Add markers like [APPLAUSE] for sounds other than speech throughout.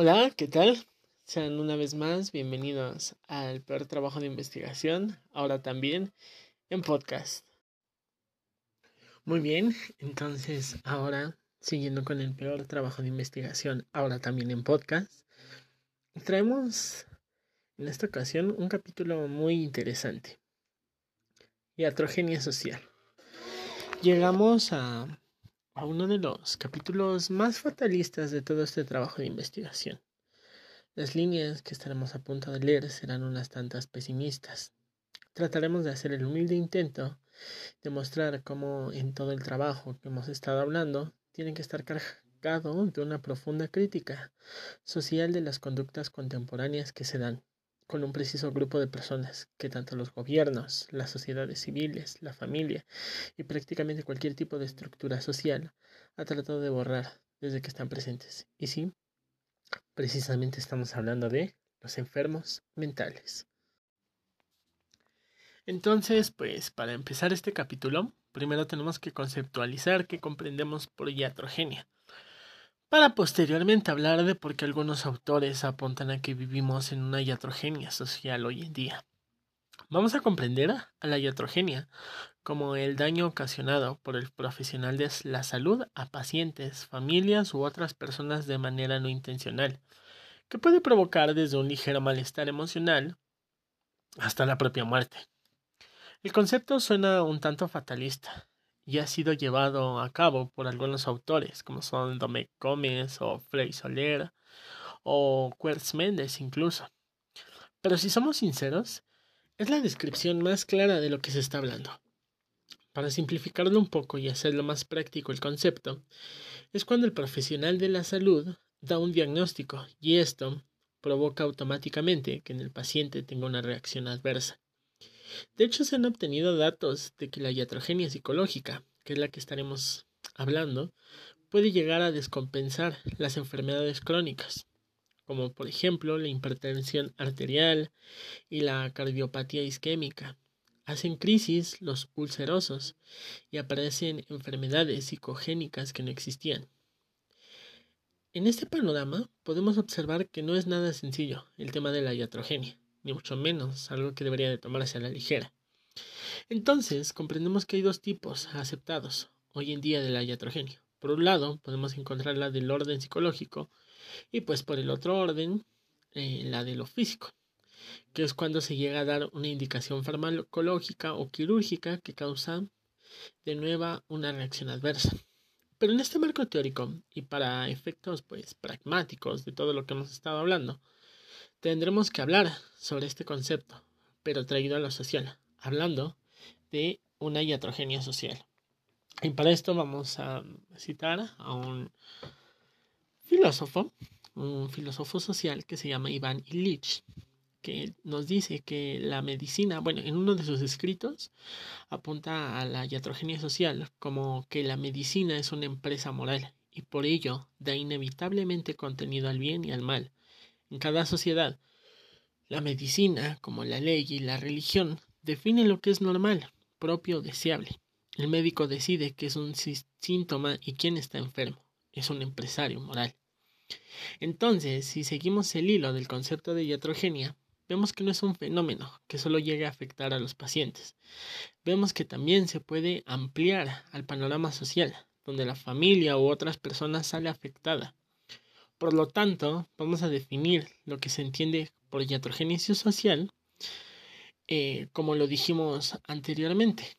Hola, ¿qué tal? Sean una vez más bienvenidos al peor trabajo de investigación, ahora también en podcast. Muy bien, entonces ahora, siguiendo con el peor trabajo de investigación, ahora también en podcast, traemos en esta ocasión un capítulo muy interesante. Iatrogenia social. Llegamos a a uno de los capítulos más fatalistas de todo este trabajo de investigación. Las líneas que estaremos a punto de leer serán unas tantas pesimistas. Trataremos de hacer el humilde intento de mostrar cómo en todo el trabajo que hemos estado hablando tiene que estar cargado de una profunda crítica social de las conductas contemporáneas que se dan con un preciso grupo de personas que tanto los gobiernos, las sociedades civiles, la familia y prácticamente cualquier tipo de estructura social ha tratado de borrar desde que están presentes. Y sí, precisamente estamos hablando de los enfermos mentales. Entonces, pues para empezar este capítulo, primero tenemos que conceptualizar qué comprendemos por iatrogenia para posteriormente hablar de por qué algunos autores apuntan a que vivimos en una iatrogenia social hoy en día. Vamos a comprender a la iatrogenia como el daño ocasionado por el profesional de la salud a pacientes, familias u otras personas de manera no intencional, que puede provocar desde un ligero malestar emocional hasta la propia muerte. El concepto suena un tanto fatalista, y ha sido llevado a cabo por algunos autores, como son Domecq Gómez o Frey Soler o Quertz Méndez incluso. Pero si somos sinceros, es la descripción más clara de lo que se está hablando. Para simplificarlo un poco y hacerlo más práctico el concepto, es cuando el profesional de la salud da un diagnóstico y esto provoca automáticamente que en el paciente tenga una reacción adversa. De hecho, se han obtenido datos de que la iatrogenia psicológica, que es la que estaremos hablando, puede llegar a descompensar las enfermedades crónicas, como por ejemplo la hipertensión arterial y la cardiopatía isquémica. Hacen crisis los ulcerosos y aparecen enfermedades psicogénicas que no existían. En este panorama podemos observar que no es nada sencillo el tema de la iatrogenia ni mucho menos algo que debería de tomarse a la ligera. Entonces, comprendemos que hay dos tipos aceptados hoy en día de la iatrogenia. Por un lado, podemos encontrar la del orden psicológico y pues por el otro orden, eh, la de lo físico, que es cuando se llega a dar una indicación farmacológica o quirúrgica que causa de nueva una reacción adversa. Pero en este marco teórico y para efectos pues pragmáticos de todo lo que hemos estado hablando, Tendremos que hablar sobre este concepto, pero traído a lo social, hablando de una iatrogenia social. Y para esto vamos a citar a un filósofo, un filósofo social que se llama Iván Illich, que nos dice que la medicina, bueno, en uno de sus escritos apunta a la iatrogenia social como que la medicina es una empresa moral y por ello da inevitablemente contenido al bien y al mal, en cada sociedad. La medicina, como la ley y la religión, definen lo que es normal, propio o deseable. El médico decide qué es un síntoma y quién está enfermo. Es un empresario moral. Entonces, si seguimos el hilo del concepto de iatrogenia, vemos que no es un fenómeno que solo llegue a afectar a los pacientes. Vemos que también se puede ampliar al panorama social, donde la familia u otras personas sale afectada. Por lo tanto, vamos a definir lo que se entiende por iatrogénesis social, eh, como lo dijimos anteriormente,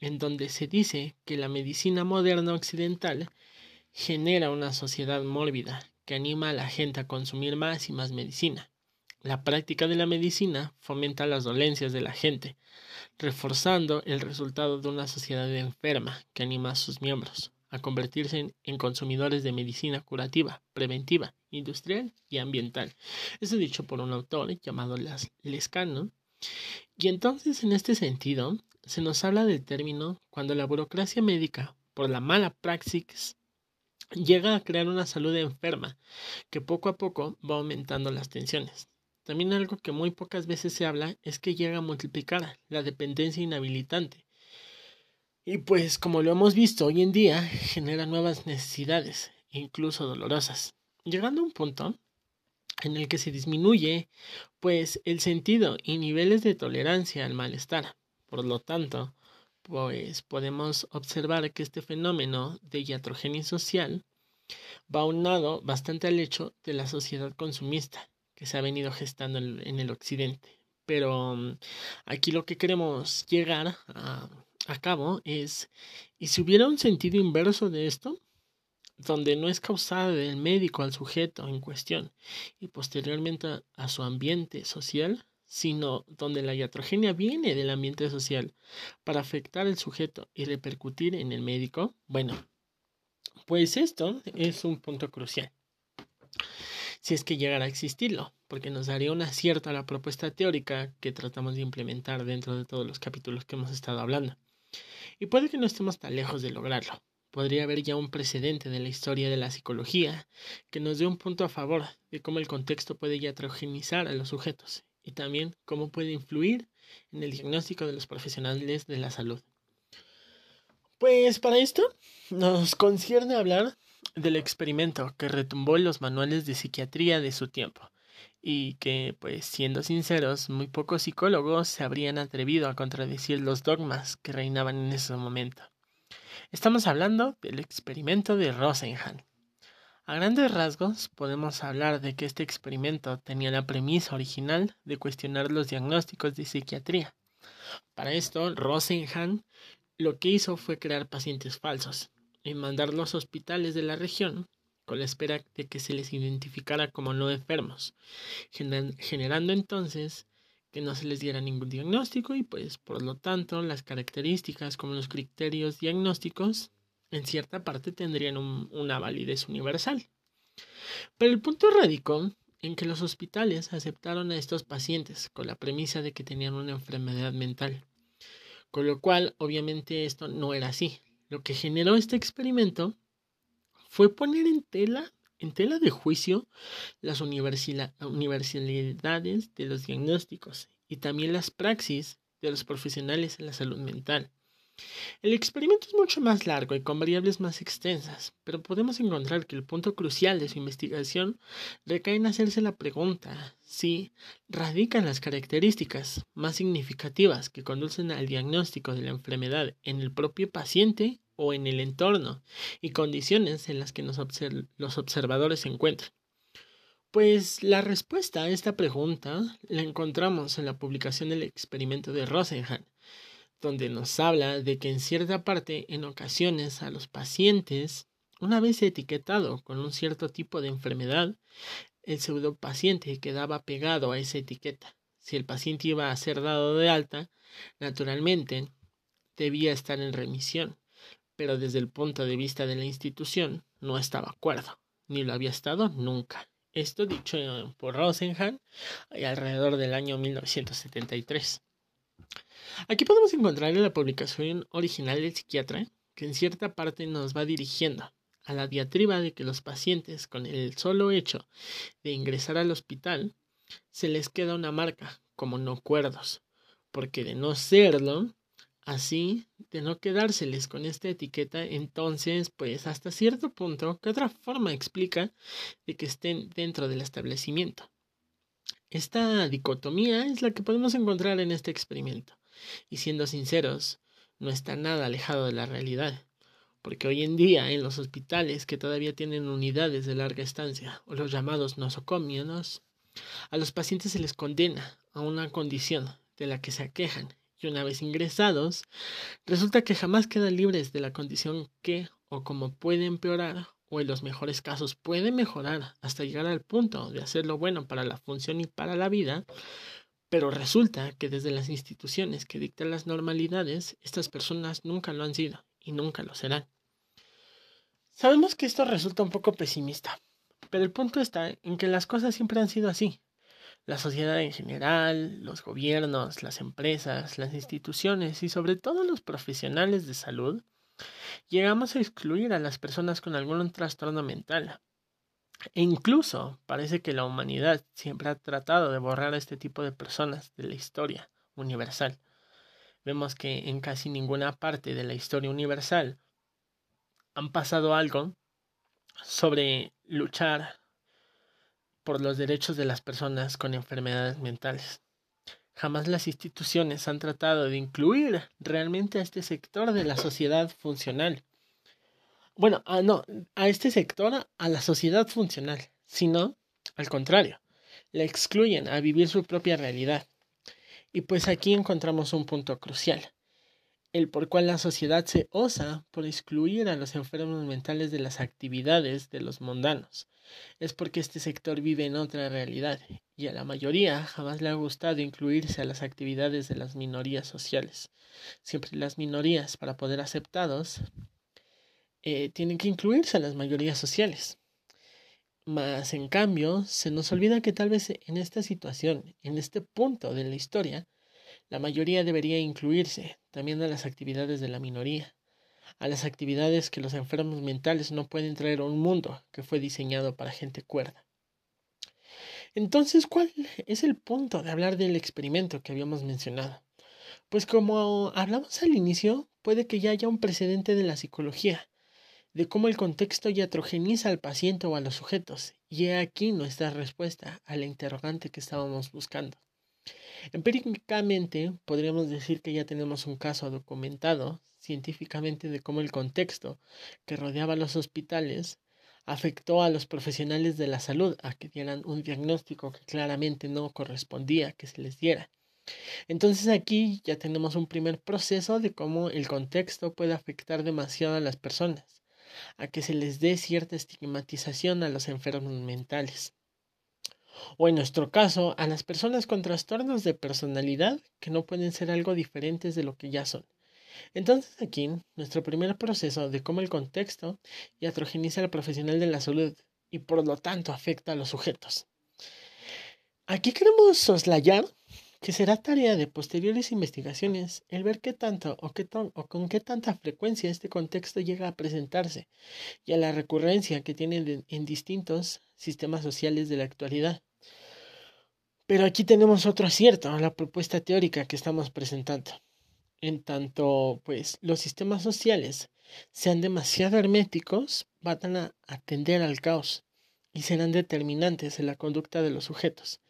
en donde se dice que la medicina moderna occidental genera una sociedad mórbida que anima a la gente a consumir más y más medicina. La práctica de la medicina fomenta las dolencias de la gente, reforzando el resultado de una sociedad enferma que anima a sus miembros a convertirse en, consumidores de medicina curativa, preventiva, industrial y ambiental. Eso dicho por un autor llamado Lescano. Y entonces, en este sentido, se nos habla del término cuando la burocracia médica, por la mala praxis, llega a crear una salud enferma que poco a poco va aumentando las tensiones. También algo que muy pocas veces se habla es que llega a multiplicar la dependencia inhabilitante, y pues como lo hemos visto hoy en día, genera nuevas necesidades, incluso dolorosas, llegando a un punto en el que se disminuye pues el sentido y niveles de tolerancia al malestar. Por lo tanto, pues podemos observar que este fenómeno de iatrogenia social va unado bastante al hecho de la sociedad consumista que se ha venido gestando en el occidente. Pero mm, aquí lo que queremos llegar a, a cabo es, ¿y si hubiera un sentido inverso de esto? donde no es causada del médico al sujeto en cuestión y posteriormente a su ambiente social, sino donde la iatrogenia viene del ambiente social para afectar al sujeto y repercutir en el médico, bueno, pues esto es un punto crucial. Si es que llegara a existirlo, porque nos daría un acierto a la propuesta teórica que tratamos de implementar dentro de todos los capítulos que hemos estado hablando. Y puede que no estemos tan lejos de lograrlo, podría haber ya un precedente de la historia de la psicología que nos dé un punto a favor de cómo el contexto puede iatrogenizar a los sujetos y también cómo puede influir en el diagnóstico de los profesionales de la salud. Pues para esto nos concierne hablar del experimento que retumbó en los manuales de psiquiatría de su tiempo y que, pues siendo sinceros, muy pocos psicólogos se habrían atrevido a contradecir los dogmas que reinaban en ese momento. Estamos hablando del experimento de Rosenhan. A grandes rasgos, podemos hablar de que este experimento tenía la premisa original de cuestionar los diagnósticos de psiquiatría. Para esto, Rosenhan lo que hizo fue crear pacientes falsos y mandar los hospitales de la región con la espera de que se les identificara como no enfermos, generando entonces que no se les diera ningún diagnóstico y pues por lo tanto las características como los criterios diagnósticos en cierta parte tendrían una validez universal. Pero el punto radicó en que los hospitales aceptaron a estos pacientes con la premisa de que tenían una enfermedad mental, con lo cual obviamente esto no era así. Lo que generó este experimento fue poner en tela en tela de juicio las universalidades de los diagnósticos y también las praxis de los profesionales en la salud mental. El experimento es mucho más largo y con variables más extensas, pero podemos encontrar que el punto crucial de su investigación recae en hacerse la pregunta si radican las características más significativas que conducen al diagnóstico de la enfermedad en el propio paciente o en el entorno y condiciones en las que los observadores se encuentran. Pues la respuesta a esta pregunta la encontramos en la publicación del experimento de Rosenhan, donde nos habla de que en cierta parte, en ocasiones, a los pacientes, una vez etiquetado con un cierto tipo de enfermedad, el pseudopaciente quedaba pegado a esa etiqueta. Si el paciente iba a ser dado de alta, naturalmente debía estar en remisión pero desde el punto de vista de la institución no estaba acuerdo, ni lo había estado nunca. Esto dicho por Rosenhan alrededor del año 1973. Aquí podemos encontrar en la publicación original del psiquiatra que en cierta parte nos va dirigiendo a la diatriba de que los pacientes con el solo hecho de ingresar al hospital se les queda una marca como no cuerdos, porque de no serlo Así, de no quedárseles con esta etiqueta, entonces, pues hasta cierto punto, ¿qué otra forma explica de que estén dentro del establecimiento? Esta dicotomía es la que podemos encontrar en este experimento. Y siendo sinceros, no está nada alejado de la realidad. Porque hoy en día en los hospitales que todavía tienen unidades de larga estancia, o los llamados nosocomios, a los pacientes se les condena a una condición de la que se aquejan y una vez ingresados, resulta que jamás quedan libres de la condición que o como puede empeorar o en los mejores casos puede mejorar hasta llegar al punto de hacer lo bueno para la función y para la vida, pero resulta que desde las instituciones que dictan las normalidades, estas personas nunca lo han sido y nunca lo serán. Sabemos que esto resulta un poco pesimista, pero el punto está en que las cosas siempre han sido así la sociedad en general, los gobiernos, las empresas, las instituciones y sobre todo los profesionales de salud, llegamos a excluir a las personas con algún trastorno mental. E incluso parece que la humanidad siempre ha tratado de borrar a este tipo de personas de la historia universal. Vemos que en casi ninguna parte de la historia universal han pasado algo sobre luchar por los derechos de las personas con enfermedades mentales. Jamás las instituciones han tratado de incluir realmente a este sector de la sociedad funcional. Bueno, a, no, a este sector, a la sociedad funcional, sino, al contrario, la excluyen a vivir su propia realidad. Y pues aquí encontramos un punto crucial el por cual la sociedad se osa por excluir a los enfermos mentales de las actividades de los mundanos. Es porque este sector vive en otra realidad y a la mayoría jamás le ha gustado incluirse a las actividades de las minorías sociales. Siempre las minorías, para poder aceptados, eh, tienen que incluirse a las mayorías sociales. Mas, en cambio, se nos olvida que tal vez en esta situación, en este punto de la historia, la mayoría debería incluirse también a las actividades de la minoría, a las actividades que los enfermos mentales no pueden traer a un mundo que fue diseñado para gente cuerda. Entonces, ¿cuál es el punto de hablar del experimento que habíamos mencionado? Pues como hablamos al inicio, puede que ya haya un precedente de la psicología, de cómo el contexto iatrogeniza al paciente o a los sujetos, y he aquí nuestra respuesta a la interrogante que estábamos buscando. Empíricamente podríamos decir que ya tenemos un caso documentado científicamente de cómo el contexto que rodeaba los hospitales afectó a los profesionales de la salud a que dieran un diagnóstico que claramente no correspondía que se les diera. Entonces aquí ya tenemos un primer proceso de cómo el contexto puede afectar demasiado a las personas, a que se les dé cierta estigmatización a los enfermos mentales o en nuestro caso, a las personas con trastornos de personalidad que no pueden ser algo diferentes de lo que ya son. Entonces aquí, nuestro primer proceso de cómo el contexto iatrogeniza al profesional de la salud y por lo tanto afecta a los sujetos. Aquí queremos soslayar que será tarea de posteriores investigaciones el ver qué tanto o, qué o con qué tanta frecuencia este contexto llega a presentarse y a la recurrencia que tiene en distintos sistemas sociales de la actualidad. Pero aquí tenemos otro acierto a la propuesta teórica que estamos presentando. En tanto, pues, los sistemas sociales sean demasiado herméticos, van a atender al caos y serán determinantes en la conducta de los sujetos.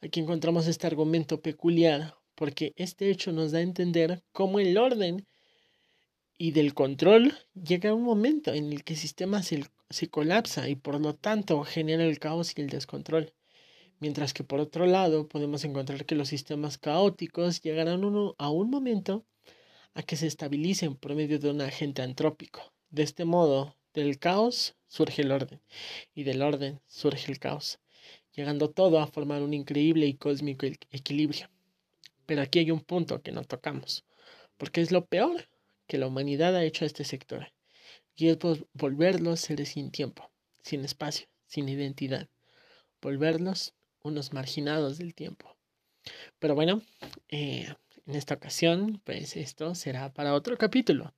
Aquí encontramos este argumento peculiar porque este hecho nos da a entender cómo el orden y del control llega a un momento en el que el sistema se, colapsa y por lo tanto genera el caos y el descontrol. Mientras que por otro lado podemos encontrar que los sistemas caóticos llegarán a un momento a que se estabilicen por medio de un agente antrópico. De este modo, del caos surge el orden y del orden surge el caos, llegando todo a formar un increíble y cósmico equilibrio. Pero aquí hay un punto que no tocamos, porque es lo peor que la humanidad ha hecho a este sector, y es volverlos seres sin tiempo, sin espacio, sin identidad, volverlos unos marginados del tiempo. Pero bueno, eh, en esta ocasión, pues esto será para otro capítulo.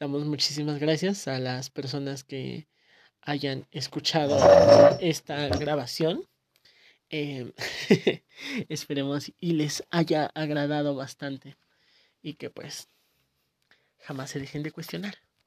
Damos muchísimas gracias a las personas que hayan escuchado esta grabación. Eh, [LAUGHS] esperemos y les haya agradado bastante y que pues jamás se dejen de cuestionar.